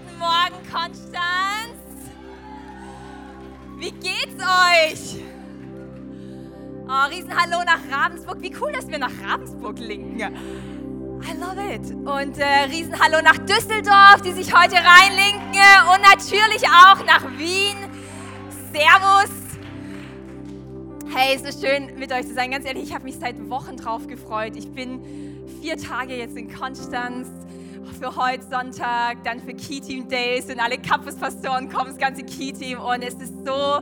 Guten Morgen, Konstanz. Wie geht's euch? Oh, Riesenhallo nach Ravensburg. Wie cool, dass wir nach Ravensburg linken. I love it. Und äh, Riesenhallo nach Düsseldorf, die sich heute reinlinken. Und natürlich auch nach Wien. Servus. Hey, es ist schön, mit euch zu sein. Ganz ehrlich, ich habe mich seit Wochen drauf gefreut. Ich bin vier Tage jetzt in Konstanz für heute Sonntag, dann für Key Team Days und alle Campuspastoren kommen, das ganze Key Team und es ist so,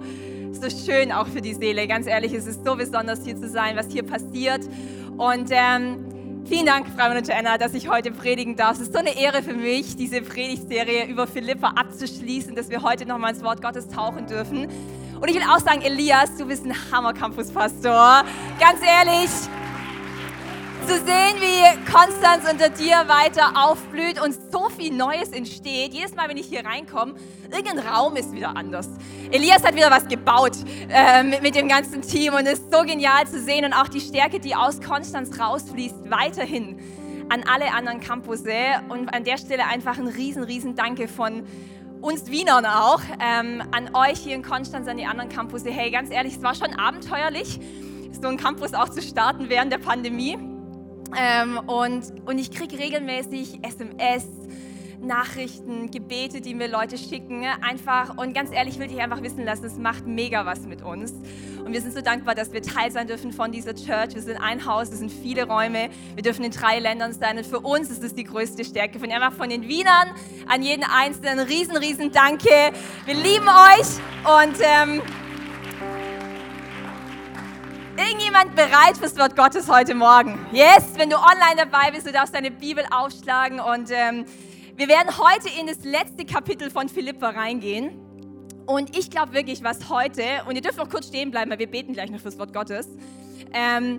so schön auch für die Seele. Ganz ehrlich, es ist so besonders hier zu sein, was hier passiert und ähm, Vielen Dank, und Anna, dass ich heute predigen darf. Es ist so eine Ehre für mich, diese Predigtserie über Philippa abzuschließen, dass wir heute nochmal ins Wort Gottes tauchen dürfen. Und ich will auch sagen, Elias, du bist ein Hammer-Campus-Pastor. Ganz ehrlich, zu sehen, wie Konstanz unter dir weiter aufblüht und so viel Neues entsteht. Jedes Mal, wenn ich hier reinkomme, irgendein Raum ist wieder anders. Elias hat wieder was gebaut äh, mit, mit, dem ganzen Team und es ist so genial zu sehen und auch die Stärke, die aus Konstanz rausfließt, weiterhin an alle anderen Campusse. Und an der Stelle einfach ein riesen, riesen Danke von uns Wienern auch, ähm, an euch hier in Konstanz, an die anderen Campusse. Hey, ganz ehrlich, es war schon abenteuerlich, so einen Campus auch zu starten während der Pandemie. Ähm, und, und ich kriege regelmäßig SMS, Nachrichten, Gebete, die mir Leute schicken. Einfach, und ganz ehrlich, will ich einfach wissen lassen, es macht mega was mit uns. Und wir sind so dankbar, dass wir Teil sein dürfen von dieser Church. Wir sind ein Haus, es sind viele Räume. Wir dürfen in drei Ländern sein. Und für uns ist es die größte Stärke. Von einfach von den Wienern an jeden Einzelnen. Riesen, riesen Danke. Wir lieben euch. Und ähm, irgendjemand bereit fürs Wort Gottes heute Morgen? Yes, wenn du online dabei bist, du darfst deine Bibel aufschlagen und ähm, wir werden heute in das letzte Kapitel von Philippa reingehen. Und ich glaube wirklich, was heute, und ihr dürft noch kurz stehen bleiben, weil wir beten gleich noch fürs Wort Gottes. Ähm,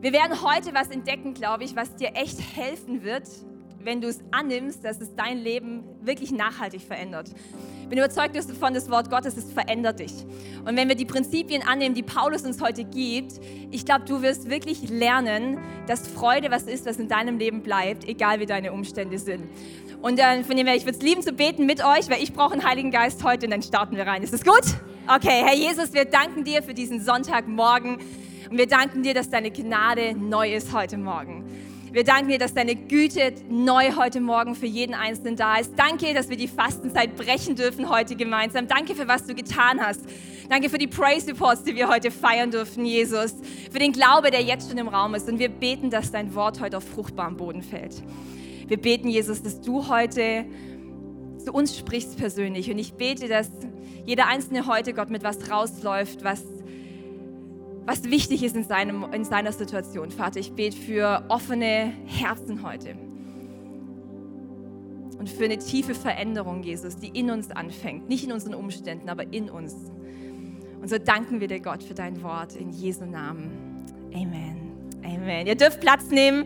wir werden heute was entdecken, glaube ich, was dir echt helfen wird, wenn du es annimmst, dass es dein Leben wirklich nachhaltig verändert. Ich bin überzeugt davon, das Wort Gottes, es verändert dich. Und wenn wir die Prinzipien annehmen, die Paulus uns heute gibt, ich glaube, du wirst wirklich lernen, dass Freude was ist, was in deinem Leben bleibt, egal wie deine Umstände sind. Und dann von dem her, ich würde es lieben zu beten mit euch, weil ich brauche einen Heiligen Geist heute und dann starten wir rein. Ist das gut? Okay, Herr Jesus, wir danken dir für diesen Sonntagmorgen und wir danken dir, dass deine Gnade neu ist heute Morgen. Wir danken dir, dass deine Güte neu heute Morgen für jeden Einzelnen da ist. Danke, dass wir die Fastenzeit brechen dürfen heute gemeinsam. Danke für was du getan hast. Danke für die Praise Reports, die wir heute feiern dürfen, Jesus. Für den Glaube, der jetzt schon im Raum ist. Und wir beten, dass dein Wort heute auf fruchtbarem Boden fällt. Wir beten, Jesus, dass du heute zu uns sprichst persönlich. Und ich bete, dass jeder Einzelne heute, Gott, mit was rausläuft, was was wichtig ist in, seinem, in seiner Situation. Vater, ich bete für offene Herzen heute und für eine tiefe Veränderung, Jesus, die in uns anfängt. Nicht in unseren Umständen, aber in uns. Und so danken wir dir, Gott, für dein Wort in Jesu Namen. Amen. Amen. Ihr dürft Platz nehmen.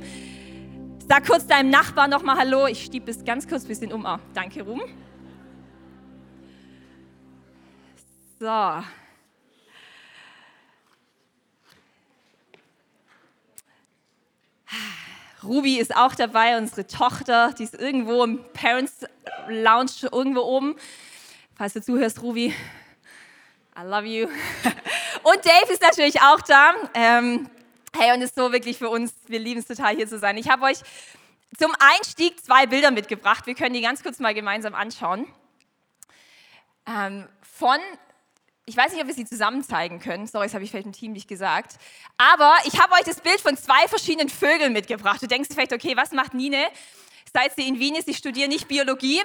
Sag kurz deinem Nachbarn nochmal Hallo. Ich stieb es ganz kurz ein bisschen um. Oh, danke, Ruhm. So. Ruby ist auch dabei, unsere Tochter, die ist irgendwo im Parents Lounge irgendwo oben. Falls du zuhörst, Ruby, I love you. Und Dave ist natürlich auch da. Ähm, hey, und ist so wirklich für uns, wir lieben es total hier zu sein. Ich habe euch zum Einstieg zwei Bilder mitgebracht. Wir können die ganz kurz mal gemeinsam anschauen. Ähm, von ich weiß nicht, ob wir sie zusammen zeigen können. Sorry, das habe ich vielleicht im Team nicht gesagt. Aber ich habe euch das Bild von zwei verschiedenen Vögeln mitgebracht. Du denkst vielleicht, okay, was macht Nine? Seit sie in Wien ist, ich studiere nicht Biologie.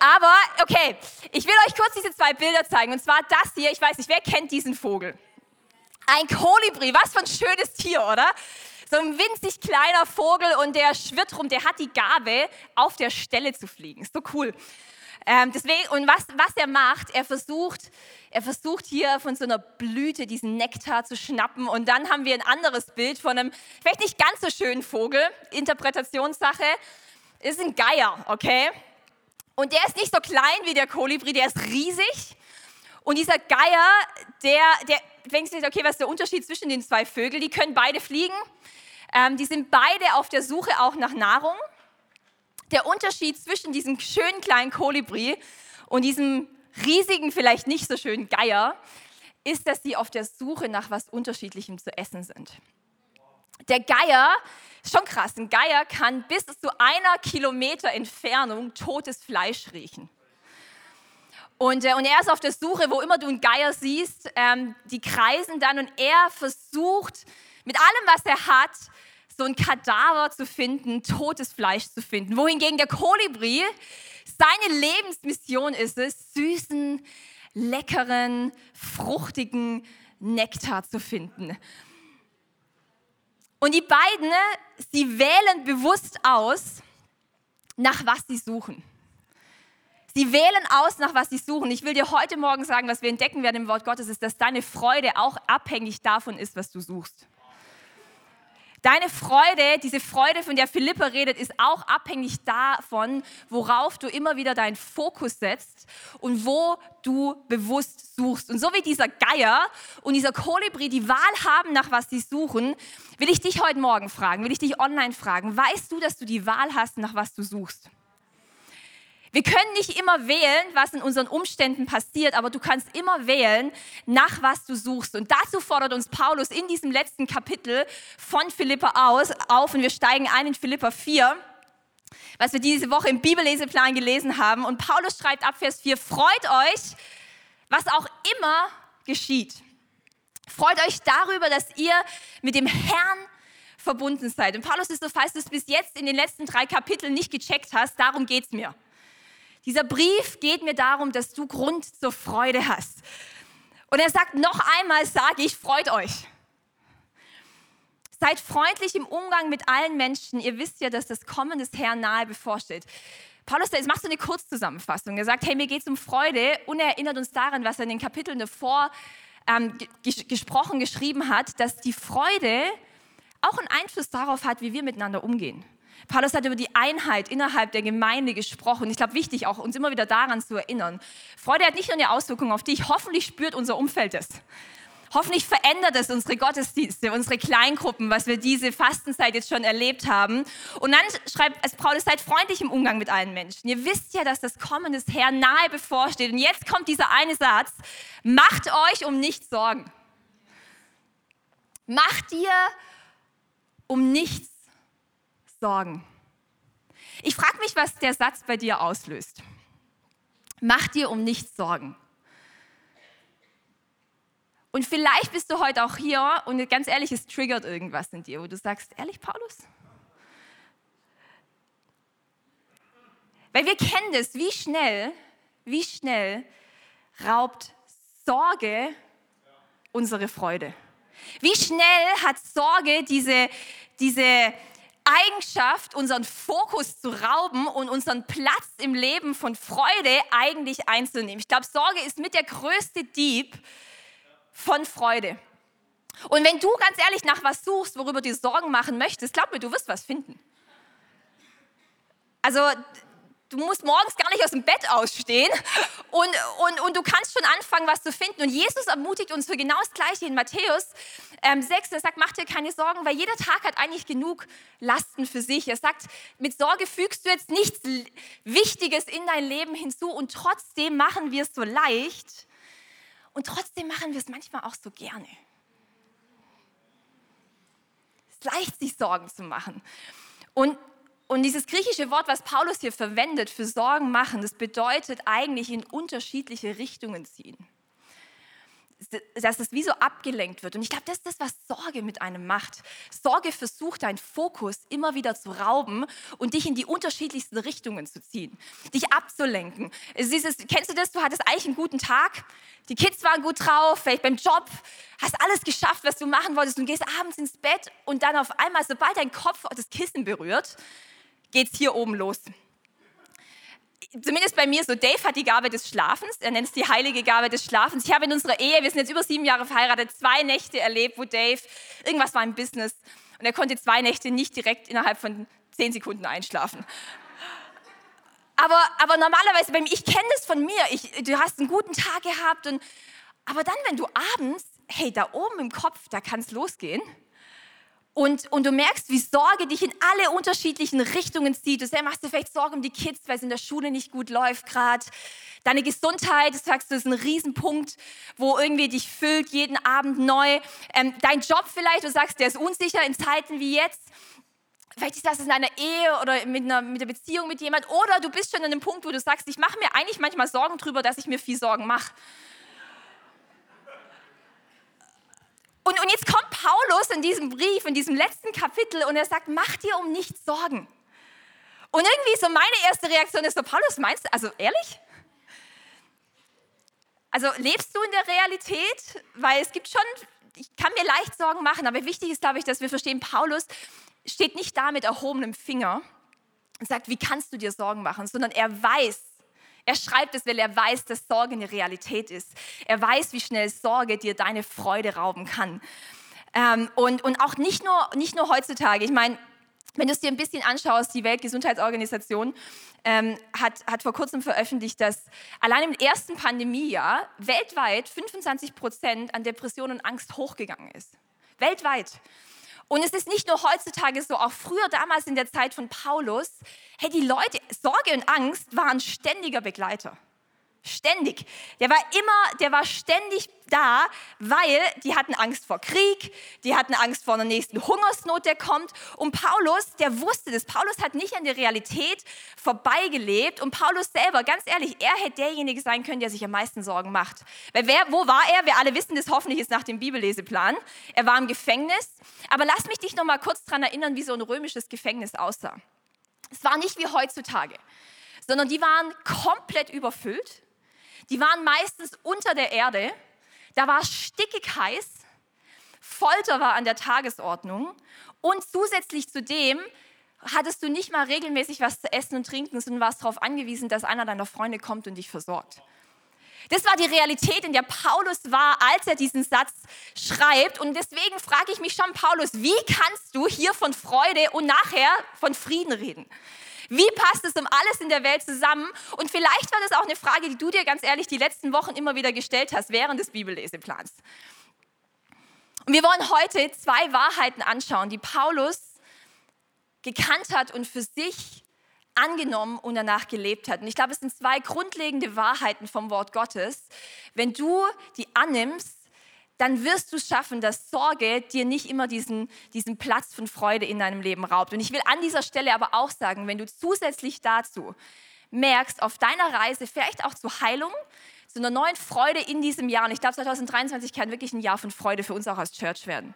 Aber okay, ich will euch kurz diese zwei Bilder zeigen. Und zwar das hier, ich weiß nicht, wer kennt diesen Vogel? Ein Kolibri, was für ein schönes Tier, oder? So ein winzig kleiner Vogel und der schwirrt rum, der hat die Gabe, auf der Stelle zu fliegen. Ist so cool. Ähm, deswegen, und was, was er macht, er versucht, er versucht hier von so einer Blüte diesen Nektar zu schnappen. Und dann haben wir ein anderes Bild von einem vielleicht nicht ganz so schönen Vogel, Interpretationssache. Ist ein Geier, okay? Und der ist nicht so klein wie der Kolibri, der ist riesig. Und dieser Geier, der, der denkst du, okay, was ist der Unterschied zwischen den zwei Vögeln? Die können beide fliegen. Ähm, die sind beide auf der Suche auch nach Nahrung. Der Unterschied zwischen diesem schönen kleinen Kolibri und diesem riesigen, vielleicht nicht so schönen Geier ist, dass sie auf der Suche nach was Unterschiedlichem zu essen sind. Der Geier, schon krass, ein Geier kann bis zu einer Kilometer Entfernung totes Fleisch riechen. Und, äh, und er ist auf der Suche, wo immer du einen Geier siehst, ähm, die kreisen dann und er versucht mit allem, was er hat, so ein Kadaver zu finden, totes Fleisch zu finden. Wohingegen der Kolibri, seine Lebensmission ist es, süßen, leckeren, fruchtigen Nektar zu finden. Und die beiden, sie wählen bewusst aus, nach was sie suchen. Sie wählen aus, nach was sie suchen. Ich will dir heute Morgen sagen, was wir entdecken werden im Wort Gottes, ist, dass deine Freude auch abhängig davon ist, was du suchst. Deine Freude, diese Freude, von der Philippa redet, ist auch abhängig davon, worauf du immer wieder deinen Fokus setzt und wo du bewusst suchst. Und so wie dieser Geier und dieser Kolibri die Wahl haben, nach was sie suchen, will ich dich heute Morgen fragen, will ich dich online fragen, weißt du, dass du die Wahl hast, nach was du suchst? Wir können nicht immer wählen, was in unseren Umständen passiert, aber du kannst immer wählen, nach was du suchst. Und dazu fordert uns Paulus in diesem letzten Kapitel von Philippa aus auf und wir steigen ein in Philippa 4, was wir diese Woche im Bibelleseplan gelesen haben. Und Paulus schreibt ab Vers 4, freut euch, was auch immer geschieht. Freut euch darüber, dass ihr mit dem Herrn verbunden seid. Und Paulus ist so, falls du es bis jetzt in den letzten drei Kapiteln nicht gecheckt hast, darum geht es mir. Dieser Brief geht mir darum, dass du Grund zur Freude hast. Und er sagt, noch einmal sage ich, freut euch. Seid freundlich im Umgang mit allen Menschen. Ihr wisst ja, dass das Kommen des Herrn nahe bevorsteht. Paulus jetzt macht so eine Kurzzusammenfassung. Er sagt, hey, mir geht es um Freude und er erinnert uns daran, was er in den Kapiteln davor ähm, gesprochen, geschrieben hat, dass die Freude auch einen Einfluss darauf hat, wie wir miteinander umgehen. Paulus hat über die Einheit innerhalb der Gemeinde gesprochen. Ich glaube, wichtig auch, uns immer wieder daran zu erinnern. Freude hat nicht nur eine Auswirkung auf dich, hoffentlich spürt unser Umfeld es. Hoffentlich verändert es unsere Gottesdienste, unsere Kleingruppen, was wir diese Fastenzeit jetzt schon erlebt haben. Und dann schreibt es Paulus, seid freundlich im Umgang mit allen Menschen. Ihr wisst ja, dass das Kommen des Herrn nahe bevorsteht. Und jetzt kommt dieser eine Satz, macht euch um nichts Sorgen. Macht dir um nichts Sorgen. Ich frage mich, was der Satz bei dir auslöst. Mach dir um nichts Sorgen. Und vielleicht bist du heute auch hier und ganz ehrlich, es triggert irgendwas in dir, wo du sagst, ehrlich, Paulus? Weil wir kennen das, wie schnell, wie schnell raubt Sorge unsere Freude. Wie schnell hat Sorge diese, diese Eigenschaft, unseren Fokus zu rauben und unseren Platz im Leben von Freude eigentlich einzunehmen. Ich glaube, Sorge ist mit der größte Dieb von Freude. Und wenn du ganz ehrlich nach was suchst, worüber du Sorgen machen möchtest, glaub mir, du wirst was finden. Also du musst morgens gar nicht aus dem Bett ausstehen und, und, und du kannst schon anfangen, was zu finden. Und Jesus ermutigt uns für genau das Gleiche in Matthäus ähm, 6. Er sagt, mach dir keine Sorgen, weil jeder Tag hat eigentlich genug Lasten für sich. Er sagt, mit Sorge fügst du jetzt nichts Wichtiges in dein Leben hinzu und trotzdem machen wir es so leicht und trotzdem machen wir es manchmal auch so gerne. Es ist leicht, sich Sorgen zu machen. Und und dieses griechische Wort, was Paulus hier verwendet für Sorgen machen, das bedeutet eigentlich in unterschiedliche Richtungen ziehen. dass es wie so abgelenkt wird. Und ich glaube, das ist das, was Sorge mit einem macht. Sorge versucht, deinen Fokus immer wieder zu rauben und dich in die unterschiedlichsten Richtungen zu ziehen, dich abzulenken. Dieses, kennst du das? Du hattest eigentlich einen guten Tag, die Kids waren gut drauf, vielleicht beim Job, hast alles geschafft, was du machen wolltest und gehst abends ins Bett und dann auf einmal, sobald dein Kopf das Kissen berührt, geht es hier oben los zumindest bei mir so, Dave hat die Gabe des Schlafens, er nennt es die heilige Gabe des Schlafens. Ich habe in unserer Ehe, wir sind jetzt über sieben Jahre verheiratet, zwei Nächte erlebt, wo Dave, irgendwas war im Business und er konnte zwei Nächte nicht direkt innerhalb von zehn Sekunden einschlafen. Aber, aber normalerweise, bei mir, ich kenne das von mir, ich, du hast einen guten Tag gehabt, und, aber dann, wenn du abends, hey, da oben im Kopf, da kann es losgehen und, und du merkst, wie Sorge dich in alle unterschiedlichen Richtungen zieht. Du machst dir vielleicht Sorgen um die Kids, weil es in der Schule nicht gut läuft gerade. Deine Gesundheit, das sagst du, ist ein Riesenpunkt, wo irgendwie dich füllt, jeden Abend neu. Ähm, dein Job vielleicht, du sagst, der ist unsicher in Zeiten wie jetzt. Vielleicht ist das in einer Ehe oder mit einer, mit einer Beziehung mit jemand. Oder du bist schon an einem Punkt, wo du sagst, ich mache mir eigentlich manchmal Sorgen darüber, dass ich mir viel Sorgen mache. Und, und jetzt kommt Paulus in diesem Brief, in diesem letzten Kapitel und er sagt, mach dir um nichts Sorgen. Und irgendwie so meine erste Reaktion ist so, Paulus, meinst du, also ehrlich? Also lebst du in der Realität? Weil es gibt schon, ich kann mir leicht Sorgen machen, aber wichtig ist, glaube ich, dass wir verstehen, Paulus steht nicht da mit erhobenem Finger und sagt, wie kannst du dir Sorgen machen, sondern er weiß, er schreibt es, weil er weiß, dass Sorge eine Realität ist. Er weiß, wie schnell Sorge dir deine Freude rauben kann. Ähm, und, und auch nicht nur, nicht nur heutzutage. Ich meine, wenn du es dir ein bisschen anschaust, die Weltgesundheitsorganisation ähm, hat, hat vor kurzem veröffentlicht, dass allein im ersten Pandemiejahr weltweit 25 Prozent an Depression und Angst hochgegangen ist. Weltweit. Und es ist nicht nur heutzutage so, auch früher damals in der Zeit von Paulus, hey, die Leute, Sorge und Angst waren ständiger Begleiter. Ständig. Der war immer, der war ständig da, weil die hatten Angst vor Krieg, die hatten Angst vor einer nächsten Hungersnot, der kommt. Und Paulus, der wusste das. Paulus hat nicht an der Realität vorbeigelebt. Und Paulus selber, ganz ehrlich, er hätte derjenige sein können, der sich am meisten Sorgen macht. Weil wer, wo war er? Wir alle wissen das hoffentlich ist nach dem Bibelleseplan. Er war im Gefängnis. Aber lass mich dich noch mal kurz daran erinnern, wie so ein römisches Gefängnis aussah. Es war nicht wie heutzutage, sondern die waren komplett überfüllt die waren meistens unter der Erde. Da war es stickig heiß. Folter war an der Tagesordnung. Und zusätzlich zu dem hattest du nicht mal regelmäßig was zu essen und trinken, sondern warst darauf angewiesen, dass einer deiner Freunde kommt und dich versorgt. Das war die Realität, in der Paulus war, als er diesen Satz schreibt. Und deswegen frage ich mich schon, Paulus, wie kannst du hier von Freude und nachher von Frieden reden? Wie passt es um alles in der Welt zusammen? Und vielleicht war das auch eine Frage, die du dir ganz ehrlich die letzten Wochen immer wieder gestellt hast während des Bibelleseplans. Und wir wollen heute zwei Wahrheiten anschauen, die Paulus gekannt hat und für sich angenommen und danach gelebt hat. Und ich glaube, es sind zwei grundlegende Wahrheiten vom Wort Gottes. Wenn du die annimmst, dann wirst du schaffen, dass Sorge dir nicht immer diesen, diesen Platz von Freude in deinem Leben raubt. Und ich will an dieser Stelle aber auch sagen, wenn du zusätzlich dazu merkst, auf deiner Reise vielleicht auch zur Heilung, zu einer neuen Freude in diesem Jahr, und ich glaube 2023 kann wirklich ein Jahr von Freude für uns auch als Church werden,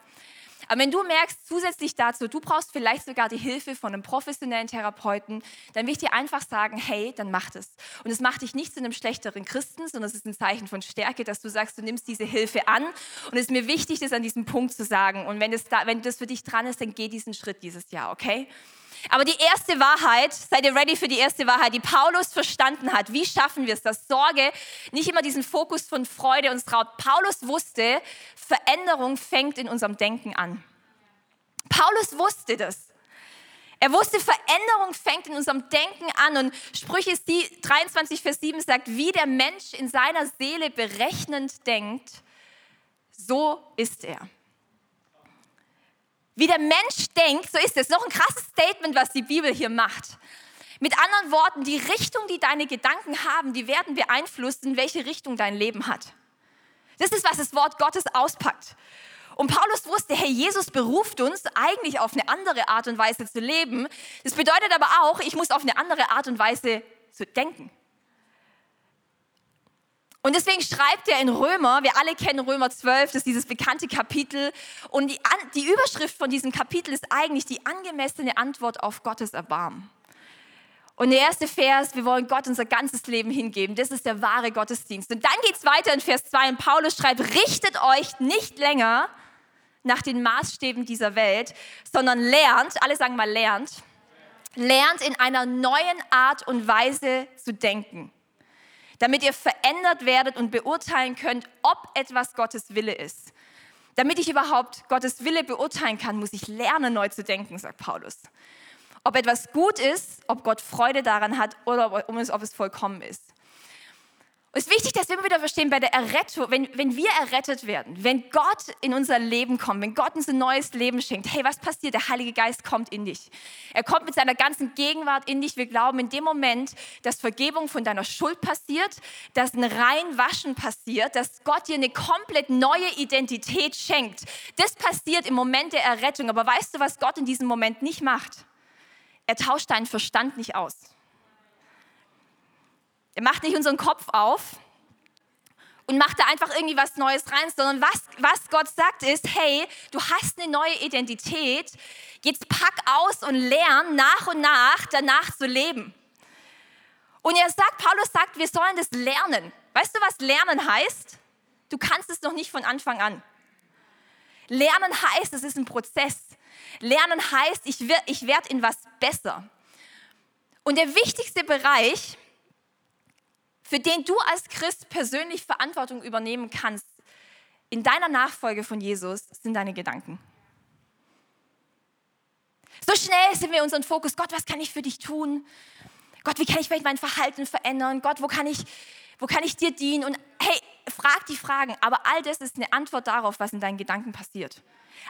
aber wenn du merkst, zusätzlich dazu, du brauchst vielleicht sogar die Hilfe von einem professionellen Therapeuten, dann will ich dir einfach sagen, hey, dann mach das. Und es macht dich nicht zu einem schlechteren Christen, sondern es ist ein Zeichen von Stärke, dass du sagst, du nimmst diese Hilfe an. Und es ist mir wichtig, das an diesem Punkt zu sagen. Und wenn das, da, wenn das für dich dran ist, dann geh diesen Schritt dieses Jahr, okay? Aber die erste Wahrheit, seid ihr ready für die erste Wahrheit, die Paulus verstanden hat. Wie schaffen wir es, dass Sorge nicht immer diesen Fokus von Freude uns traut? Paulus wusste, Veränderung fängt in unserem Denken an. Paulus wusste das. Er wusste, Veränderung fängt in unserem Denken an. Und Sprüche 23, Vers 7 sagt, wie der Mensch in seiner Seele berechnend denkt, so ist er. Wie der Mensch denkt, so ist es. Noch ein krasses Statement, was die Bibel hier macht. Mit anderen Worten, die Richtung, die deine Gedanken haben, die werden beeinflussen, welche Richtung dein Leben hat. Das ist, was das Wort Gottes auspackt. Und Paulus wusste, hey, Jesus beruft uns eigentlich auf eine andere Art und Weise zu leben. Das bedeutet aber auch, ich muss auf eine andere Art und Weise zu denken. Und deswegen schreibt er in Römer, wir alle kennen Römer 12, das ist dieses bekannte Kapitel. Und die, die Überschrift von diesem Kapitel ist eigentlich die angemessene Antwort auf Gottes Erbarmen. Und der erste Vers, wir wollen Gott unser ganzes Leben hingeben. Das ist der wahre Gottesdienst. Und dann geht es weiter in Vers 2 und Paulus schreibt, richtet euch nicht länger nach den Maßstäben dieser Welt, sondern lernt, alle sagen mal lernt, lernt in einer neuen Art und Weise zu denken damit ihr verändert werdet und beurteilen könnt, ob etwas Gottes Wille ist. Damit ich überhaupt Gottes Wille beurteilen kann, muss ich lernen, neu zu denken, sagt Paulus. Ob etwas gut ist, ob Gott Freude daran hat oder ob es vollkommen ist. Es ist wichtig, dass wir immer wieder verstehen, bei der Errettung, wenn, wenn wir errettet werden, wenn Gott in unser Leben kommt, wenn Gott uns ein neues Leben schenkt, hey, was passiert? Der Heilige Geist kommt in dich. Er kommt mit seiner ganzen Gegenwart in dich. Wir glauben in dem Moment, dass Vergebung von deiner Schuld passiert, dass ein Reinwaschen passiert, dass Gott dir eine komplett neue Identität schenkt. Das passiert im Moment der Errettung. Aber weißt du, was Gott in diesem Moment nicht macht? Er tauscht deinen Verstand nicht aus. Er macht nicht unseren Kopf auf und macht da einfach irgendwie was Neues rein, sondern was, was Gott sagt ist, hey, du hast eine neue Identität, jetzt pack aus und lern nach und nach danach zu leben. Und er sagt, Paulus sagt, wir sollen das lernen. Weißt du, was lernen heißt? Du kannst es noch nicht von Anfang an. Lernen heißt, es ist ein Prozess. Lernen heißt, ich, ich werde in was besser. Und der wichtigste Bereich, für den du als Christ persönlich Verantwortung übernehmen kannst in deiner Nachfolge von Jesus, sind deine Gedanken. So schnell sind wir unseren Fokus, Gott, was kann ich für dich tun? Gott, wie kann ich vielleicht mein Verhalten verändern? Gott, wo kann ich, wo kann ich dir dienen? Und hey, frag die Fragen, aber all das ist eine Antwort darauf, was in deinen Gedanken passiert.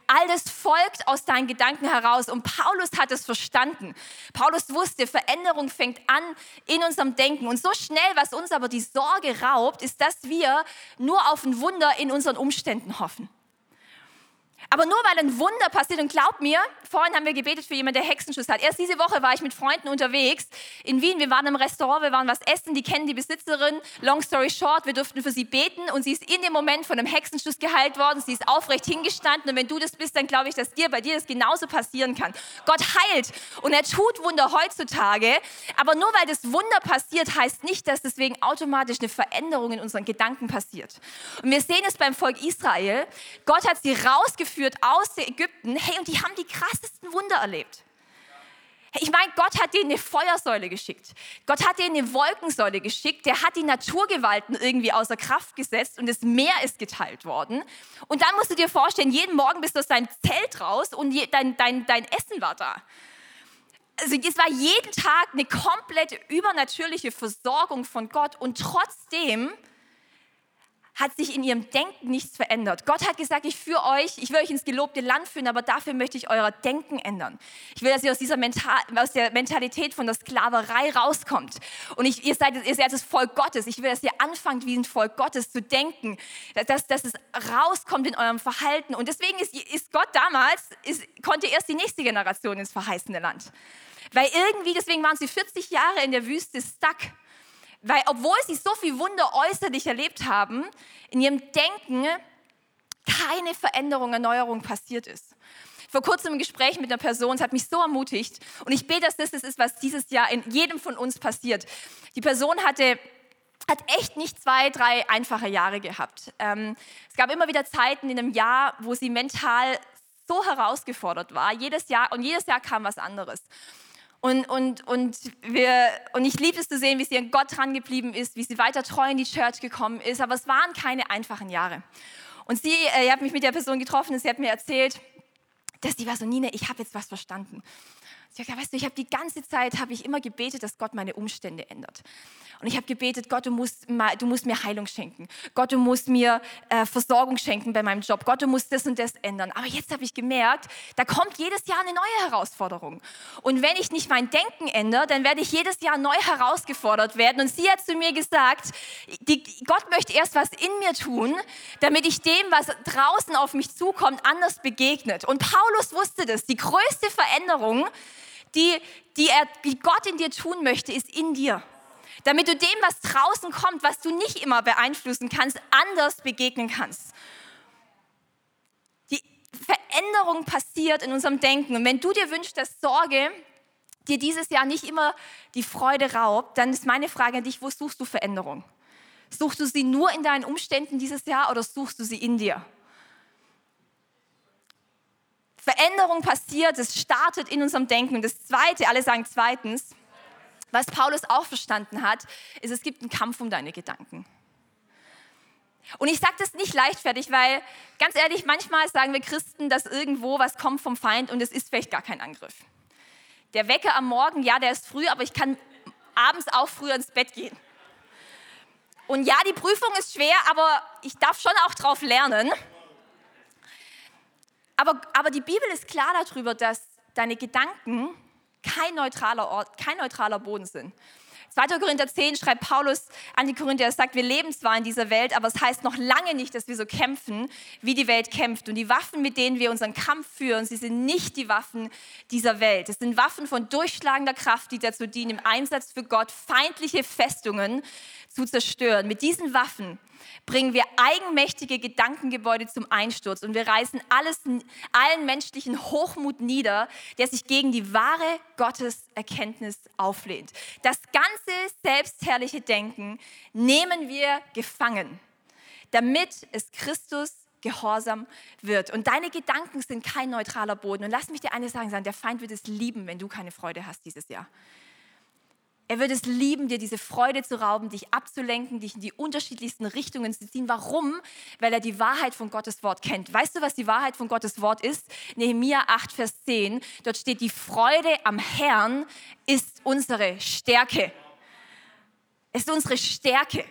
All das folgt aus deinen Gedanken heraus und Paulus hat es verstanden. Paulus wusste, Veränderung fängt an in unserem Denken und so schnell, was uns aber die Sorge raubt, ist, dass wir nur auf ein Wunder in unseren Umständen hoffen. Aber nur weil ein Wunder passiert und glaub mir, vorhin haben wir gebetet für jemanden, der Hexenschuss hat. Erst diese Woche war ich mit Freunden unterwegs in Wien. Wir waren im Restaurant, wir waren was essen, die kennen die Besitzerin. Long story short, wir durften für sie beten und sie ist in dem Moment von einem Hexenschuss geheilt worden. Sie ist aufrecht hingestanden und wenn du das bist, dann glaube ich, dass dir bei dir das genauso passieren kann. Gott heilt und er tut Wunder heutzutage. Aber nur weil das Wunder passiert, heißt nicht, dass deswegen automatisch eine Veränderung in unseren Gedanken passiert. Und wir sehen es beim Volk Israel. Gott hat sie rausgeführt rausgeführt aus Ägypten. Hey, und die haben die krassesten Wunder erlebt. Ich meine, Gott hat denen eine Feuersäule geschickt. Gott hat denen eine Wolkensäule geschickt. Der hat die Naturgewalten irgendwie außer Kraft gesetzt und das Meer ist geteilt worden. Und dann musst du dir vorstellen, jeden Morgen bist du aus deinem Zelt raus und dein, dein, dein Essen war da. Also es war jeden Tag eine komplett übernatürliche Versorgung von Gott und trotzdem hat sich in ihrem Denken nichts verändert. Gott hat gesagt, ich führe euch, ich will euch ins gelobte Land führen, aber dafür möchte ich euer Denken ändern. Ich will, dass ihr aus, dieser Mental, aus der Mentalität von der Sklaverei rauskommt. Und ich, ihr, seid, ihr seid das Volk Gottes. Ich will, dass ihr anfangt, wie ein Volk Gottes zu denken, dass, dass es rauskommt in eurem Verhalten. Und deswegen ist, ist Gott damals, ist, konnte erst die nächste Generation ins verheißene Land. Weil irgendwie, deswegen waren sie 40 Jahre in der Wüste stuck weil obwohl sie so viel Wunder äußerlich erlebt haben, in ihrem Denken keine Veränderung, Erneuerung passiert ist. Vor kurzem im Gespräch mit einer Person, es hat mich so ermutigt und ich bete, dass das das ist, was dieses Jahr in jedem von uns passiert. Die Person hatte hat echt nicht zwei, drei einfache Jahre gehabt. Ähm, es gab immer wieder Zeiten in einem Jahr, wo sie mental so herausgefordert war. Jedes Jahr und jedes Jahr kam was anderes. Und, und, und, wir, und ich liebe es zu sehen, wie sie an Gott dran geblieben ist, wie sie weiter treu in die Church gekommen ist. Aber es waren keine einfachen Jahre. Und sie, äh, ich habe mich mit der Person getroffen und sie hat mir erzählt, dass die war so, Nina, ich habe jetzt was verstanden. Hat gesagt, weißt du, ich habe die ganze Zeit, habe ich immer gebetet, dass Gott meine Umstände ändert. Und ich habe gebetet, Gott, du musst, du musst mir Heilung schenken. Gott, du musst mir äh, Versorgung schenken bei meinem Job. Gott, du musst das und das ändern. Aber jetzt habe ich gemerkt, da kommt jedes Jahr eine neue Herausforderung. Und wenn ich nicht mein Denken ändere, dann werde ich jedes Jahr neu herausgefordert werden. Und sie hat zu mir gesagt, die, Gott möchte erst was in mir tun, damit ich dem, was draußen auf mich zukommt, anders begegnet. Und Paulus wusste das. Die größte Veränderung, die, die, er, die Gott in dir tun möchte, ist in dir. Damit du dem, was draußen kommt, was du nicht immer beeinflussen kannst, anders begegnen kannst. Die Veränderung passiert in unserem Denken. Und wenn du dir wünschst, dass Sorge dir dieses Jahr nicht immer die Freude raubt, dann ist meine Frage an dich, wo suchst du Veränderung? Suchst du sie nur in deinen Umständen dieses Jahr oder suchst du sie in dir? Veränderung passiert, es startet in unserem Denken. Und das Zweite, alle sagen zweitens, was Paulus auch verstanden hat, ist, es gibt einen Kampf um deine Gedanken. Und ich sage das nicht leichtfertig, weil ganz ehrlich, manchmal sagen wir Christen, dass irgendwo was kommt vom Feind und es ist vielleicht gar kein Angriff. Der Wecker am Morgen, ja, der ist früh, aber ich kann abends auch früher ins Bett gehen. Und ja, die Prüfung ist schwer, aber ich darf schon auch drauf lernen. Aber, aber die Bibel ist klar darüber, dass deine Gedanken kein neutraler Ort, kein neutraler Boden sind. 2. Korinther 10 schreibt Paulus an die Korinther, er sagt, wir leben zwar in dieser Welt, aber es heißt noch lange nicht, dass wir so kämpfen, wie die Welt kämpft. Und die Waffen, mit denen wir unseren Kampf führen, sie sind nicht die Waffen dieser Welt. Es sind Waffen von durchschlagender Kraft, die dazu dienen, im Einsatz für Gott feindliche Festungen zu zerstören. Mit diesen Waffen bringen wir eigenmächtige Gedankengebäude zum Einsturz und wir reißen alles, allen menschlichen Hochmut nieder, der sich gegen die wahre Gotteserkenntnis auflehnt. Das ganze selbstherrliche Denken nehmen wir gefangen, damit es Christus gehorsam wird. Und deine Gedanken sind kein neutraler Boden. Und lass mich dir eine sagen, der Feind wird es lieben, wenn du keine Freude hast dieses Jahr. Er wird es lieben, dir diese Freude zu rauben, dich abzulenken, dich in die unterschiedlichsten Richtungen zu ziehen. Warum? Weil er die Wahrheit von Gottes Wort kennt. Weißt du, was die Wahrheit von Gottes Wort ist? Nehemiah 8, Vers 10. Dort steht, die Freude am Herrn ist unsere Stärke. Es ist unsere Stärke.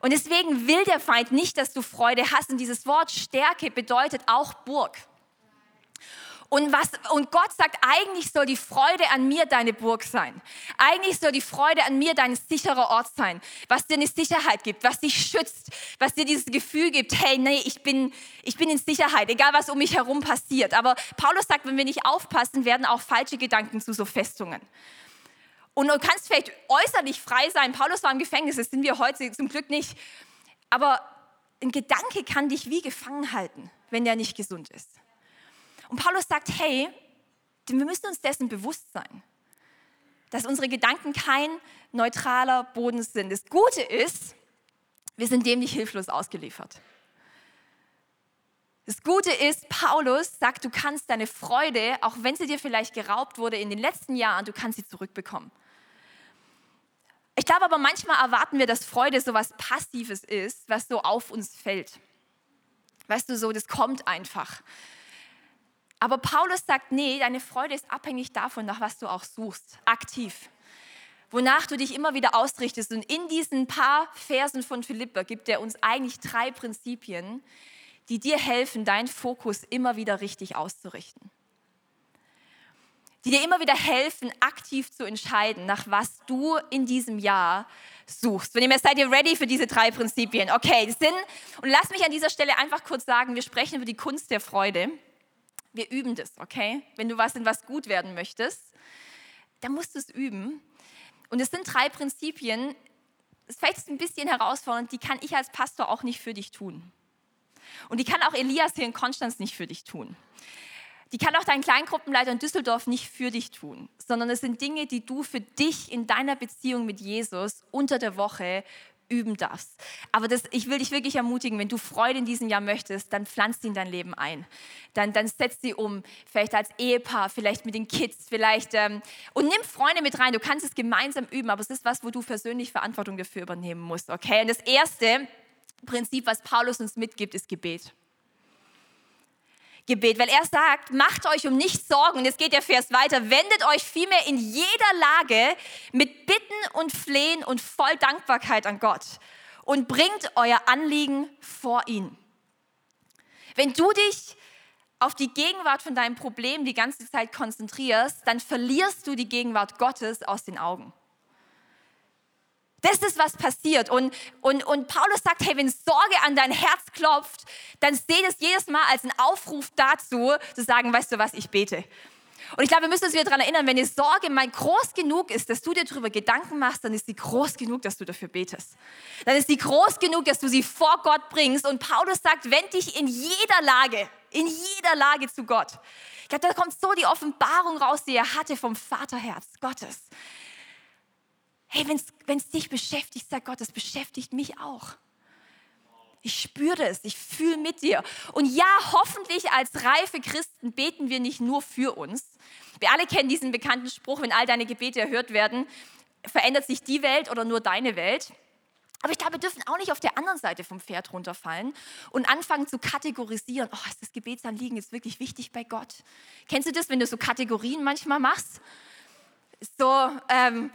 Und deswegen will der Feind nicht, dass du Freude hast. Und dieses Wort Stärke bedeutet auch Burg. Und, was, und Gott sagt, eigentlich soll die Freude an mir deine Burg sein. Eigentlich soll die Freude an mir dein sicherer Ort sein, was dir eine Sicherheit gibt, was dich schützt, was dir dieses Gefühl gibt, hey, nee, ich bin, ich bin in Sicherheit, egal was um mich herum passiert. Aber Paulus sagt, wenn wir nicht aufpassen, werden auch falsche Gedanken zu so Festungen. Und du kannst vielleicht äußerlich frei sein. Paulus war im Gefängnis, das sind wir heute zum Glück nicht. Aber ein Gedanke kann dich wie gefangen halten, wenn der nicht gesund ist. Und Paulus sagt, hey, wir müssen uns dessen bewusst sein, dass unsere Gedanken kein neutraler Boden sind. Das Gute ist, wir sind dem nicht hilflos ausgeliefert. Das Gute ist, Paulus sagt, du kannst deine Freude, auch wenn sie dir vielleicht geraubt wurde in den letzten Jahren, du kannst sie zurückbekommen. Ich glaube aber manchmal erwarten wir, dass Freude so was Passives ist, was so auf uns fällt. Weißt du, so, das kommt einfach. Aber Paulus sagt, nee, deine Freude ist abhängig davon, nach was du auch suchst, aktiv. Wonach du dich immer wieder ausrichtest. Und in diesen paar Versen von Philippa gibt er uns eigentlich drei Prinzipien, die dir helfen, deinen Fokus immer wieder richtig auszurichten. Die dir immer wieder helfen, aktiv zu entscheiden, nach was du in diesem Jahr suchst. Wenn ihr mir seid ihr ready für diese drei Prinzipien? Okay, sind, und lass mich an dieser Stelle einfach kurz sagen, wir sprechen über die Kunst der Freude. Wir üben das, okay? Wenn du was in was gut werden möchtest, dann musst du es üben. Und es sind drei Prinzipien, das ist vielleicht ein bisschen herausfordernd, die kann ich als Pastor auch nicht für dich tun. Und die kann auch Elias hier in Konstanz nicht für dich tun. Die kann auch dein Kleingruppenleiter in Düsseldorf nicht für dich tun, sondern es sind Dinge, die du für dich in deiner Beziehung mit Jesus unter der Woche üben darfst. Aber das, ich will dich wirklich ermutigen, wenn du Freude in diesem Jahr möchtest, dann pflanzt sie in dein Leben ein. Dann, dann setz sie um, vielleicht als Ehepaar, vielleicht mit den Kids, vielleicht. Ähm, und nimm Freunde mit rein. Du kannst es gemeinsam üben, aber es ist was, wo du persönlich Verantwortung dafür übernehmen musst. Okay? Und das erste Prinzip, was Paulus uns mitgibt, ist Gebet. Gebet, weil er sagt, macht euch um nichts Sorgen, und jetzt geht der Vers weiter, wendet euch vielmehr in jeder Lage mit Bitten und Flehen und voll Dankbarkeit an Gott und bringt euer Anliegen vor ihn. Wenn du dich auf die Gegenwart von deinem Problem die ganze Zeit konzentrierst, dann verlierst du die Gegenwart Gottes aus den Augen. Das ist, was passiert. Und, und, und Paulus sagt, hey, wenn Sorge an dein Herz klopft, dann seht es jedes Mal als einen Aufruf dazu, zu sagen, weißt du was, ich bete. Und ich glaube, wir müssen uns wieder daran erinnern, wenn die Sorge mal groß genug ist, dass du dir darüber Gedanken machst, dann ist sie groß genug, dass du dafür betest. Dann ist sie groß genug, dass du sie vor Gott bringst. Und Paulus sagt, wend dich in jeder Lage, in jeder Lage zu Gott. Ich glaube, da kommt so die Offenbarung raus, die er hatte vom Vaterherz Gottes. Hey, wenn es dich beschäftigt, sagt Gott, das beschäftigt mich auch. Ich spüre es, ich fühle mit dir. Und ja, hoffentlich als reife Christen beten wir nicht nur für uns. Wir alle kennen diesen bekannten Spruch, wenn all deine Gebete erhört werden, verändert sich die Welt oder nur deine Welt. Aber ich glaube, wir dürfen auch nicht auf der anderen Seite vom Pferd runterfallen und anfangen zu kategorisieren. Oh, ist das Gebetsanliegen jetzt wirklich wichtig bei Gott? Kennst du das, wenn du so Kategorien manchmal machst? So, ähm,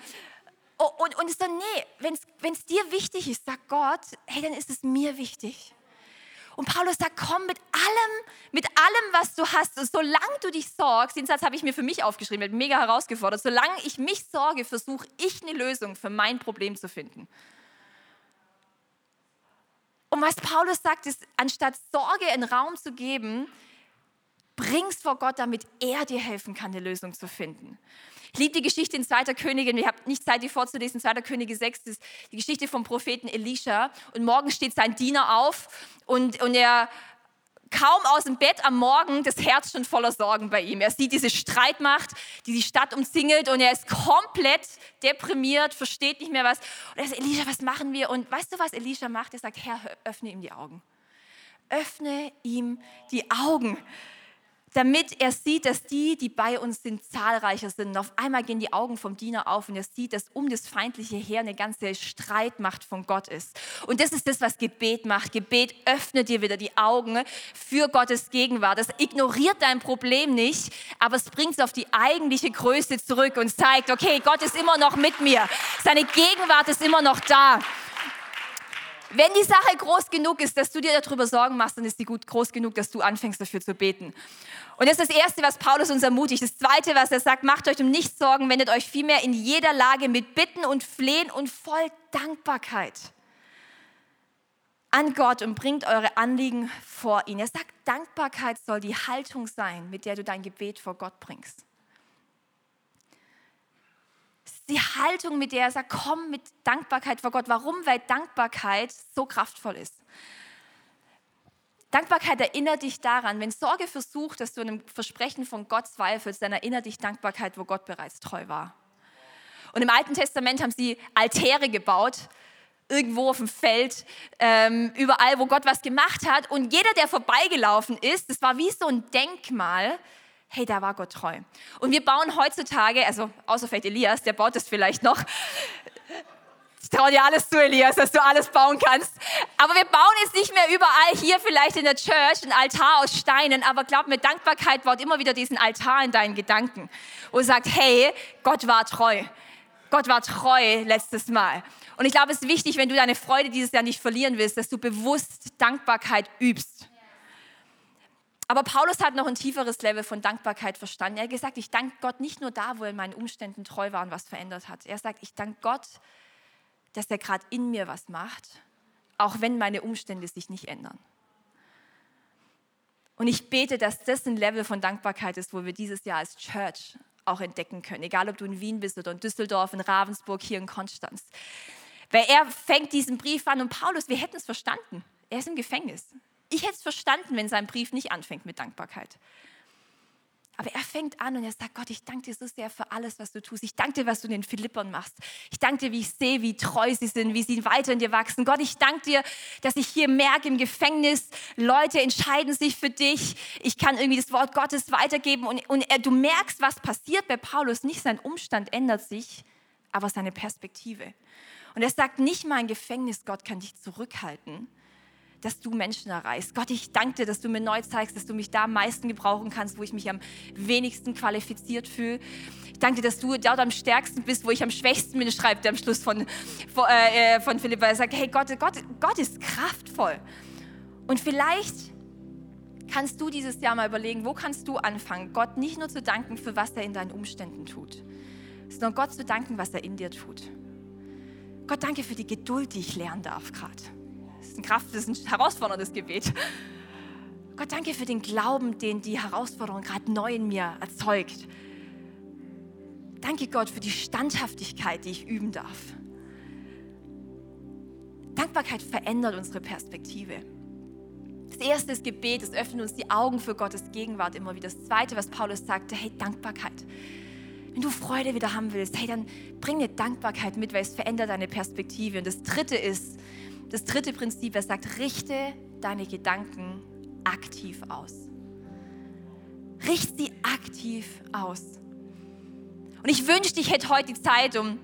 und, und ist dann, nee, wenn es dir wichtig ist, sagt Gott, hey, dann ist es mir wichtig. Und Paulus sagt, komm mit allem, mit allem, was du hast, solange du dich sorgst, den Satz habe ich mir für mich aufgeschrieben, wird mega herausgefordert, solange ich mich sorge, versuche ich eine Lösung für mein Problem zu finden. Und was Paulus sagt, ist, anstatt Sorge in Raum zu geben, bring's vor Gott, damit er dir helfen kann, eine Lösung zu finden. Ich liebe die Geschichte in 2. Königin. Wir haben nicht Zeit, die vorzulesen. 2. Könige 6 ist die Geschichte vom Propheten Elisha. Und morgen steht sein Diener auf und, und er kaum aus dem Bett am Morgen das Herz schon voller Sorgen bei ihm. Er sieht diese Streitmacht, die die Stadt umzingelt und er ist komplett deprimiert, versteht nicht mehr was. Und er sagt, Elisha, was machen wir? Und weißt du, was Elisha macht? Er sagt, Herr, öffne ihm die Augen. Öffne ihm die Augen damit er sieht, dass die, die bei uns sind, zahlreicher sind. Und auf einmal gehen die Augen vom Diener auf und er sieht, dass um das feindliche Heer eine ganze Streitmacht von Gott ist. Und das ist das, was Gebet macht. Gebet öffnet dir wieder die Augen für Gottes Gegenwart. Das ignoriert dein Problem nicht, aber es bringt es auf die eigentliche Größe zurück und zeigt, okay, Gott ist immer noch mit mir. Seine Gegenwart ist immer noch da. Wenn die Sache groß genug ist, dass du dir darüber Sorgen machst, dann ist sie gut groß genug, dass du anfängst dafür zu beten. Und das ist das Erste, was Paulus uns ermutigt. Das Zweite, was er sagt, macht euch um nichts Sorgen, wendet euch vielmehr in jeder Lage mit Bitten und Flehen und voll Dankbarkeit an Gott und bringt eure Anliegen vor ihn. Er sagt, Dankbarkeit soll die Haltung sein, mit der du dein Gebet vor Gott bringst die Haltung, mit der er sagt, komm mit Dankbarkeit vor Gott. Warum? Weil Dankbarkeit so kraftvoll ist. Dankbarkeit erinnert dich daran, wenn Sorge versucht, dass du an einem Versprechen von Gott zweifelst, dann erinnert dich Dankbarkeit, wo Gott bereits treu war. Und im Alten Testament haben sie Altäre gebaut, irgendwo auf dem Feld, ähm, überall, wo Gott was gemacht hat. Und jeder, der vorbeigelaufen ist, das war wie so ein Denkmal, hey, da war Gott treu. Und wir bauen heutzutage, also außer vielleicht Elias, der baut das vielleicht noch. Ich traue dir alles zu, Elias, dass du alles bauen kannst. Aber wir bauen jetzt nicht mehr überall hier vielleicht in der Church ein Altar aus Steinen, aber glaub mir, Dankbarkeit baut immer wieder diesen Altar in deinen Gedanken und sagt, hey, Gott war treu. Gott war treu letztes Mal. Und ich glaube, es ist wichtig, wenn du deine Freude dieses Jahr nicht verlieren willst, dass du bewusst Dankbarkeit übst. Aber Paulus hat noch ein tieferes Level von Dankbarkeit verstanden. Er hat gesagt, ich danke Gott nicht nur da, wo er in meinen Umständen treu war und was verändert hat. Er sagt, ich danke Gott, dass er gerade in mir was macht, auch wenn meine Umstände sich nicht ändern. Und ich bete, dass das ein Level von Dankbarkeit ist, wo wir dieses Jahr als Church auch entdecken können. Egal, ob du in Wien bist oder in Düsseldorf, in Ravensburg, hier in Konstanz. Weil er fängt diesen Brief an und Paulus, wir hätten es verstanden. Er ist im Gefängnis. Ich hätte es verstanden, wenn sein Brief nicht anfängt mit Dankbarkeit. Aber er fängt an und er sagt, Gott, ich danke dir so sehr für alles, was du tust. Ich danke dir, was du den Philippern machst. Ich danke dir, wie ich sehe, wie treu sie sind, wie sie weiter in dir wachsen. Gott, ich danke dir, dass ich hier merke im Gefängnis, Leute entscheiden sich für dich. Ich kann irgendwie das Wort Gottes weitergeben und, und er, du merkst, was passiert bei Paulus. Nicht sein Umstand ändert sich, aber seine Perspektive. Und er sagt nicht mal ein Gefängnis, Gott kann dich zurückhalten, dass du Menschen erreichst. Gott, ich danke dir, dass du mir neu zeigst, dass du mich da am meisten gebrauchen kannst, wo ich mich am wenigsten qualifiziert fühle. Ich danke dir, dass du dort am stärksten bist, wo ich am schwächsten bin, schreibt er am Schluss von, von, äh, von Philippa. Er sagt, hey Gott, Gott, Gott ist kraftvoll. Und vielleicht kannst du dieses Jahr mal überlegen, wo kannst du anfangen, Gott nicht nur zu danken für was er in deinen Umständen tut, sondern Gott zu danken, was er in dir tut. Gott, danke für die Geduld, die ich lernen darf gerade ist ein Kraft, das ist ein herausforderndes Gebet. Gott, danke für den Glauben, den die Herausforderung gerade neu in mir erzeugt. Danke Gott für die Standhaftigkeit, die ich üben darf. Dankbarkeit verändert unsere Perspektive. Das erste ist Gebet, es öffnet uns die Augen für Gottes Gegenwart immer wieder. Das zweite, was Paulus sagte, hey, Dankbarkeit. Wenn du Freude wieder haben willst, hey, dann bring dir Dankbarkeit mit, weil es verändert deine Perspektive. Und das dritte ist, das dritte Prinzip, er sagt, richte deine Gedanken aktiv aus. Richte sie aktiv aus. Und ich wünschte, ich hätte heute die Zeit, um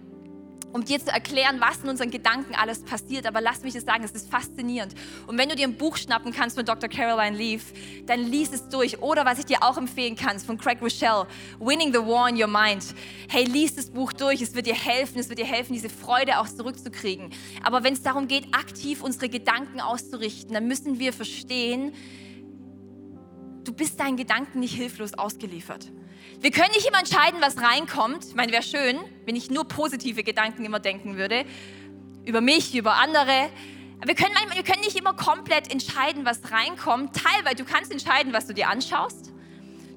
um dir zu erklären, was in unseren Gedanken alles passiert. Aber lass mich das sagen, es ist faszinierend. Und wenn du dir ein Buch schnappen kannst von Dr. Caroline Leaf, dann lies es durch. Oder was ich dir auch empfehlen kann, von Craig Rochelle, Winning the War in Your Mind. Hey, lies das Buch durch. Es wird dir helfen. Es wird dir helfen, diese Freude auch zurückzukriegen. Aber wenn es darum geht, aktiv unsere Gedanken auszurichten, dann müssen wir verstehen, du bist deinen Gedanken nicht hilflos ausgeliefert. Wir können nicht immer entscheiden, was reinkommt. Ich meine, wäre schön, wenn ich nur positive Gedanken immer denken würde. Über mich, über andere. wir können, wir können nicht immer komplett entscheiden, was reinkommt. Teilweise, du kannst entscheiden, was du dir anschaust.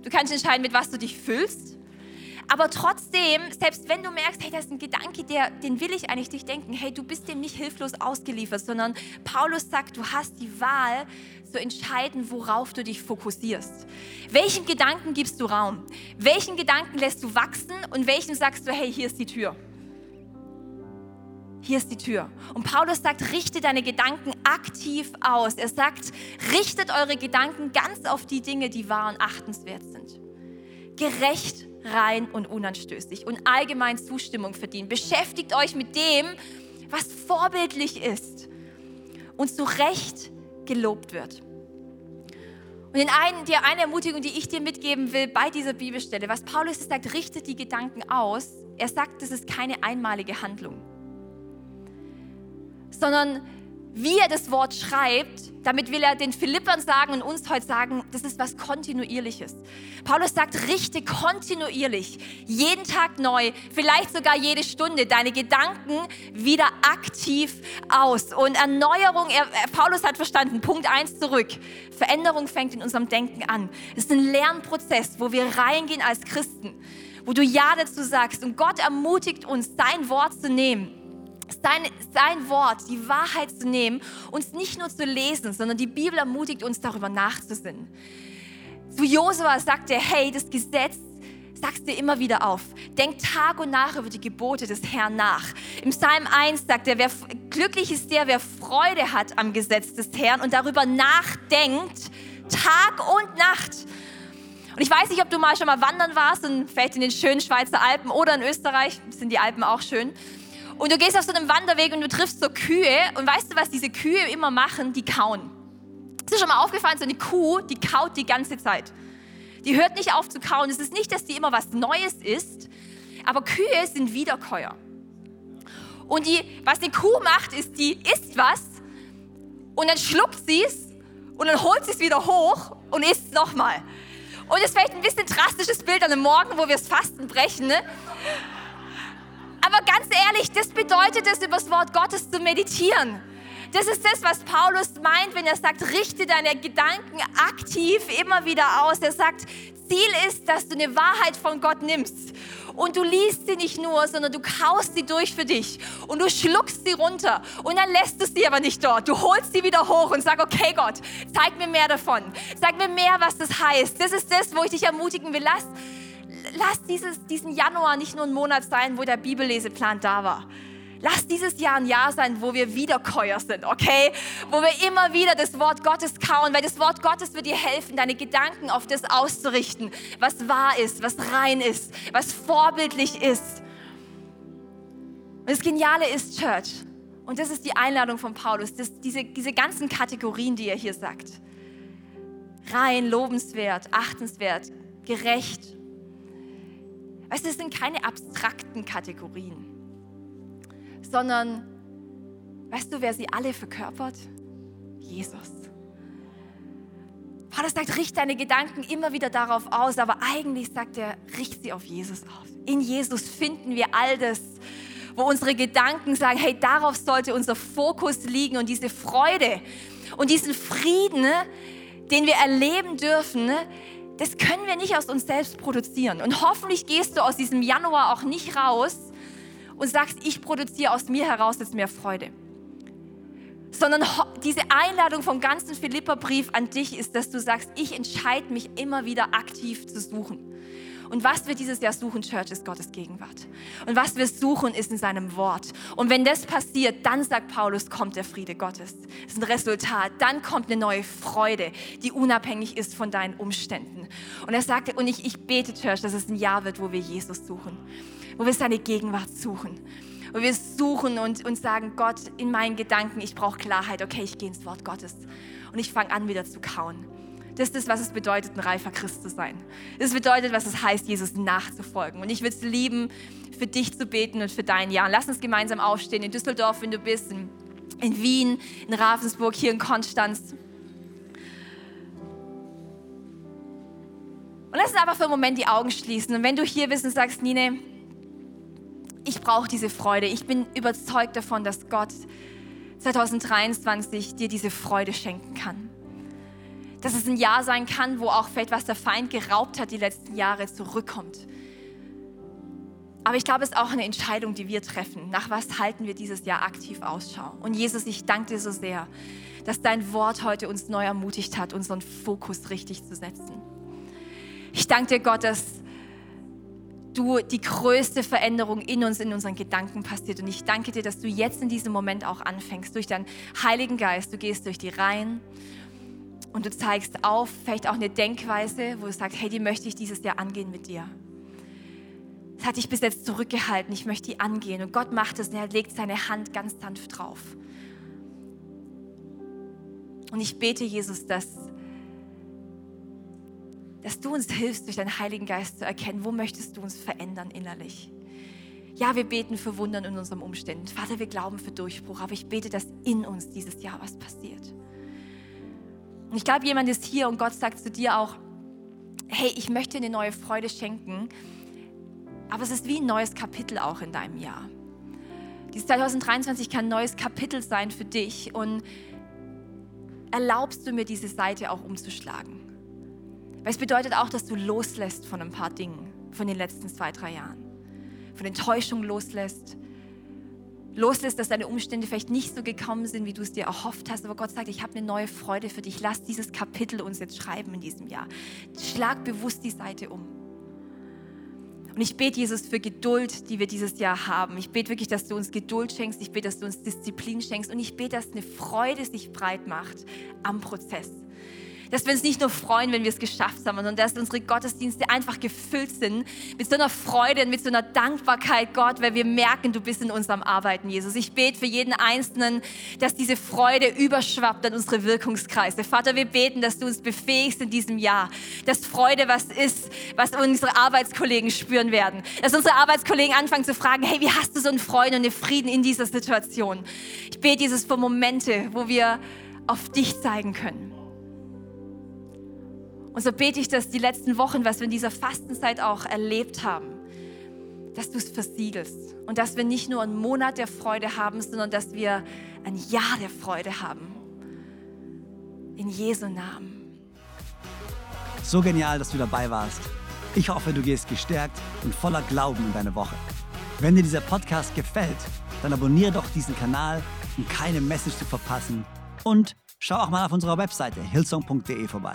Du kannst entscheiden, mit was du dich füllst. Aber trotzdem, selbst wenn du merkst, hey, das ist ein Gedanke, der, den will ich eigentlich nicht denken, hey, du bist dem nicht hilflos ausgeliefert, sondern Paulus sagt, du hast die Wahl zu entscheiden, worauf du dich fokussierst. Welchen Gedanken gibst du Raum? Welchen Gedanken lässt du wachsen und welchen sagst du, hey, hier ist die Tür? Hier ist die Tür. Und Paulus sagt, richte deine Gedanken aktiv aus. Er sagt, richtet eure Gedanken ganz auf die Dinge, die wahr und achtenswert sind. Gerecht, rein und unanstößig und allgemein Zustimmung verdienen. Beschäftigt euch mit dem, was vorbildlich ist und zu Recht gelobt wird. Und in einen, die eine Ermutigung, die ich dir mitgeben will bei dieser Bibelstelle, was Paulus sagt, richtet die Gedanken aus. Er sagt, das ist keine einmalige Handlung, sondern wie er das Wort schreibt, damit will er den Philippern sagen und uns heute sagen, das ist was Kontinuierliches. Paulus sagt, richte kontinuierlich, jeden Tag neu, vielleicht sogar jede Stunde, deine Gedanken wieder aktiv aus. Und Erneuerung, er, Paulus hat verstanden, Punkt 1 zurück. Veränderung fängt in unserem Denken an. Es ist ein Lernprozess, wo wir reingehen als Christen, wo du Ja dazu sagst. Und Gott ermutigt uns, sein Wort zu nehmen sein, sein Wort, die Wahrheit zu nehmen, uns nicht nur zu lesen, sondern die Bibel ermutigt uns, darüber nachzusinnen. Zu Josua sagt er, hey, das Gesetz sagst dir immer wieder auf. Denk Tag und Nacht über die Gebote des Herrn nach. Im Psalm 1 sagt er, wer, glücklich ist der, wer Freude hat am Gesetz des Herrn und darüber nachdenkt, Tag und Nacht. Und ich weiß nicht, ob du mal schon mal wandern warst und vielleicht in den schönen Schweizer Alpen oder in Österreich, sind die Alpen auch schön. Und du gehst auf so einem Wanderweg und du triffst so Kühe und weißt du, was diese Kühe immer machen? Die kauen. Ist dir schon mal aufgefallen, so eine Kuh, die kaut die ganze Zeit. Die hört nicht auf zu kauen. Es ist nicht, dass die immer was Neues isst, aber Kühe sind Wiederkäuer. Und die, was eine Kuh macht, ist, die isst was und dann schluckt sie es und dann holt sie es wieder hoch und isst es nochmal. Und das ist vielleicht ein bisschen drastisches Bild an einem Morgen, wo wir das Fasten brechen. Ne? Aber ganz ehrlich, das bedeutet es, über das Wort Gottes zu meditieren. Das ist das, was Paulus meint, wenn er sagt, richte deine Gedanken aktiv immer wieder aus. Er sagt, Ziel ist, dass du eine Wahrheit von Gott nimmst und du liest sie nicht nur, sondern du kaust sie durch für dich und du schluckst sie runter und dann lässt du sie aber nicht dort. Du holst sie wieder hoch und sag, okay Gott, zeig mir mehr davon. Zeig mir mehr, was das heißt. Das ist das, wo ich dich ermutigen will. Lass lass dieses, diesen Januar nicht nur ein Monat sein, wo der Bibelleseplan da war. Lass dieses Jahr ein Jahr sein, wo wir Wiederkäuer sind, okay? Wo wir immer wieder das Wort Gottes kauen, weil das Wort Gottes wird dir helfen, deine Gedanken auf das auszurichten, was wahr ist, was rein ist, was vorbildlich ist. Und das Geniale ist, Church, und das ist die Einladung von Paulus, dass diese, diese ganzen Kategorien, die er hier sagt, rein, lobenswert, achtenswert, gerecht, Weißt du, es sind keine abstrakten Kategorien, sondern weißt du, wer sie alle verkörpert? Jesus. Paulus sagt, richte deine Gedanken immer wieder darauf aus, aber eigentlich sagt er, richte sie auf Jesus aus. In Jesus finden wir all das, wo unsere Gedanken sagen, hey, darauf sollte unser Fokus liegen und diese Freude und diesen Frieden, den wir erleben dürfen, das können wir nicht aus uns selbst produzieren. Und hoffentlich gehst du aus diesem Januar auch nicht raus und sagst, ich produziere aus mir heraus jetzt mehr Freude. Sondern diese Einladung vom ganzen Philipperbrief an dich ist, dass du sagst, ich entscheide mich immer wieder aktiv zu suchen. Und was wir dieses Jahr suchen, Church, ist Gottes Gegenwart. Und was wir suchen, ist in seinem Wort. Und wenn das passiert, dann sagt Paulus, kommt der Friede Gottes. Das ist ein Resultat. Dann kommt eine neue Freude, die unabhängig ist von deinen Umständen. Und er sagte, und ich, ich bete, Church, dass es ein Jahr wird, wo wir Jesus suchen. Wo wir seine Gegenwart suchen wo wir suchen und, und sagen, Gott, in meinen Gedanken, ich brauche Klarheit, okay, ich gehe ins Wort Gottes. Und ich fange an, wieder zu kauen. Das ist was es bedeutet, ein reifer Christ zu sein. Das bedeutet, was es heißt, Jesus nachzufolgen. Und ich würde es lieben, für dich zu beten und für dein Jahr. Lass uns gemeinsam aufstehen in Düsseldorf, wenn du bist, in, in Wien, in Ravensburg, hier in Konstanz. Und lass uns einfach für einen Moment die Augen schließen. Und wenn du hier bist und sagst, Nine, ich brauche diese Freude. Ich bin überzeugt davon, dass Gott 2023 dir diese Freude schenken kann dass es ein Jahr sein kann, wo auch vielleicht was der Feind geraubt hat die letzten Jahre zurückkommt. Aber ich glaube, es ist auch eine Entscheidung, die wir treffen. Nach was halten wir dieses Jahr aktiv Ausschau? Und Jesus, ich danke dir so sehr, dass dein Wort heute uns neu ermutigt hat, unseren Fokus richtig zu setzen. Ich danke dir, Gott, dass du die größte Veränderung in uns, in unseren Gedanken passiert. Und ich danke dir, dass du jetzt in diesem Moment auch anfängst, durch deinen Heiligen Geist. Du gehst durch die Reihen und du zeigst auf, vielleicht auch eine Denkweise, wo du sagst, hey, die möchte ich dieses Jahr angehen mit dir. Das hat dich bis jetzt zurückgehalten, ich möchte die angehen. Und Gott macht es und er legt seine Hand ganz sanft drauf. Und ich bete, Jesus, dass, dass du uns hilfst, durch deinen Heiligen Geist zu erkennen, wo möchtest du uns verändern innerlich. Ja, wir beten für Wundern in unseren Umständen. Vater, wir glauben für Durchbruch, aber ich bete, dass in uns dieses Jahr was passiert. Und ich glaube, jemand ist hier und Gott sagt zu dir auch, hey, ich möchte dir eine neue Freude schenken, aber es ist wie ein neues Kapitel auch in deinem Jahr. Dieses 2023 kann ein neues Kapitel sein für dich und erlaubst du mir diese Seite auch umzuschlagen. Weil es bedeutet auch, dass du loslässt von ein paar Dingen von den letzten zwei, drei Jahren. Von Enttäuschung loslässt, loslässt, dass deine Umstände vielleicht nicht so gekommen sind, wie du es dir erhofft hast. Aber Gott sagt, ich habe eine neue Freude für dich. Lass dieses Kapitel uns jetzt schreiben in diesem Jahr. Schlag bewusst die Seite um. Und ich bete, Jesus, für Geduld, die wir dieses Jahr haben. Ich bete wirklich, dass du uns Geduld schenkst. Ich bete, dass du uns Disziplin schenkst. Und ich bete, dass eine Freude sich breit macht am Prozess dass wir uns nicht nur freuen, wenn wir es geschafft haben, sondern dass unsere Gottesdienste einfach gefüllt sind mit so einer Freude und mit so einer Dankbarkeit, Gott, weil wir merken, du bist in unserem Arbeiten, Jesus. Ich bete für jeden Einzelnen, dass diese Freude überschwappt an unsere Wirkungskreise. Vater, wir beten, dass du uns befähigst in diesem Jahr, dass Freude was ist, was unsere Arbeitskollegen spüren werden. Dass unsere Arbeitskollegen anfangen zu fragen, hey, wie hast du so einen Freude und einen Frieden in dieser Situation? Ich bete dieses für Momente, wo wir auf dich zeigen können. Und so bete ich, dass die letzten Wochen, was wir in dieser Fastenzeit auch erlebt haben, dass du es versiegelst und dass wir nicht nur einen Monat der Freude haben, sondern dass wir ein Jahr der Freude haben. In Jesu Namen. So genial, dass du dabei warst. Ich hoffe, du gehst gestärkt und voller Glauben in deine Woche. Wenn dir dieser Podcast gefällt, dann abonniere doch diesen Kanal, um keine Message zu verpassen. Und schau auch mal auf unserer Webseite hillsong.de vorbei.